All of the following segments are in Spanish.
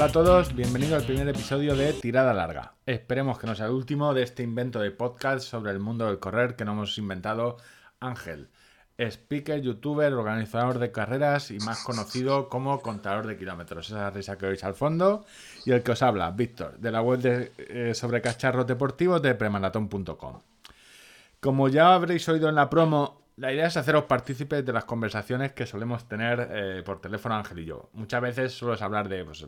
Hola a todos, bienvenido al primer episodio de Tirada Larga. Esperemos que no sea el último de este invento de podcast sobre el mundo del correr que nos hemos inventado Ángel. Speaker, youtuber, organizador de carreras y más conocido como contador de kilómetros. Esa risa que oís al fondo. Y el que os habla, Víctor, de la web de, eh, sobre cacharros deportivos de premaratón.com. Como ya habréis oído en la promo, la idea es haceros partícipes de las conversaciones que solemos tener eh, por teléfono Ángel y yo. Muchas veces suelo hablar de pues,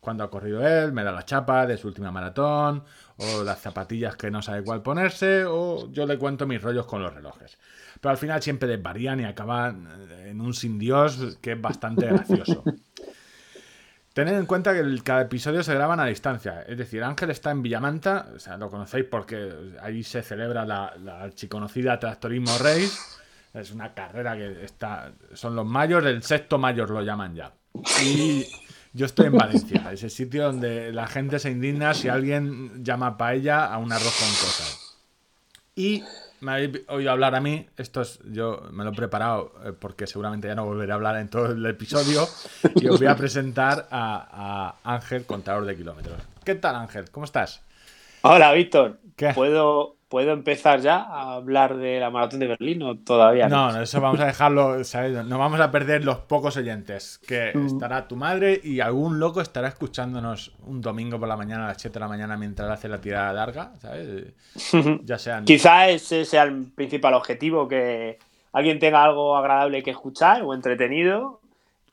cuándo ha corrido él, me da la chapa de su última maratón, o las zapatillas que no sabe cuál ponerse, o yo le cuento mis rollos con los relojes. Pero al final siempre desvarían y acaban en un sin Dios que es bastante gracioso. Tened en cuenta que cada episodio se graban a distancia. Es decir, Ángel está en Villamanta, o sea, lo conocéis porque ahí se celebra la, la archiconocida Tractorismo Race. Es una carrera que está. Son los mayores, el sexto mayor lo llaman ya. Y yo estoy en Valencia, ese sitio donde la gente se indigna si alguien llama paella a un arroz con cosas. Y me habéis oído hablar a mí, esto es, yo me lo he preparado eh, porque seguramente ya no volveré a hablar en todo el episodio y os voy a presentar a, a Ángel, contador de kilómetros. ¿Qué tal Ángel? ¿Cómo estás? Hola Víctor. ¿Puedo, ¿Puedo empezar ya a hablar de la maratón de Berlín o todavía no? No, eso vamos a dejarlo, ¿sabes? No vamos a perder los pocos oyentes, que mm. estará tu madre y algún loco estará escuchándonos un domingo por la mañana a las 7 de la mañana mientras hace la tirada larga, ¿sabes? Ya sean... Quizá ese sea el principal objetivo, que alguien tenga algo agradable que escuchar o entretenido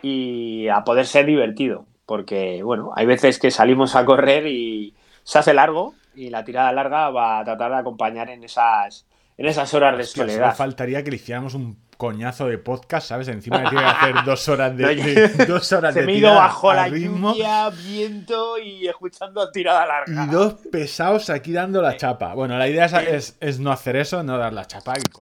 y a poder ser divertido, porque, bueno, hay veces que salimos a correr y se hace largo y la tirada larga va a tratar de acompañar en esas, en esas horas de soledad. Solo faltaría que le hiciéramos un coñazo de podcast, ¿sabes? Encima de que hacer dos horas de, dos horas Se me ido bajo la lluvia, viento y escuchando tirada larga. Y dos pesados aquí dando la chapa. Bueno, la idea es, es, no hacer eso, no dar la chapa.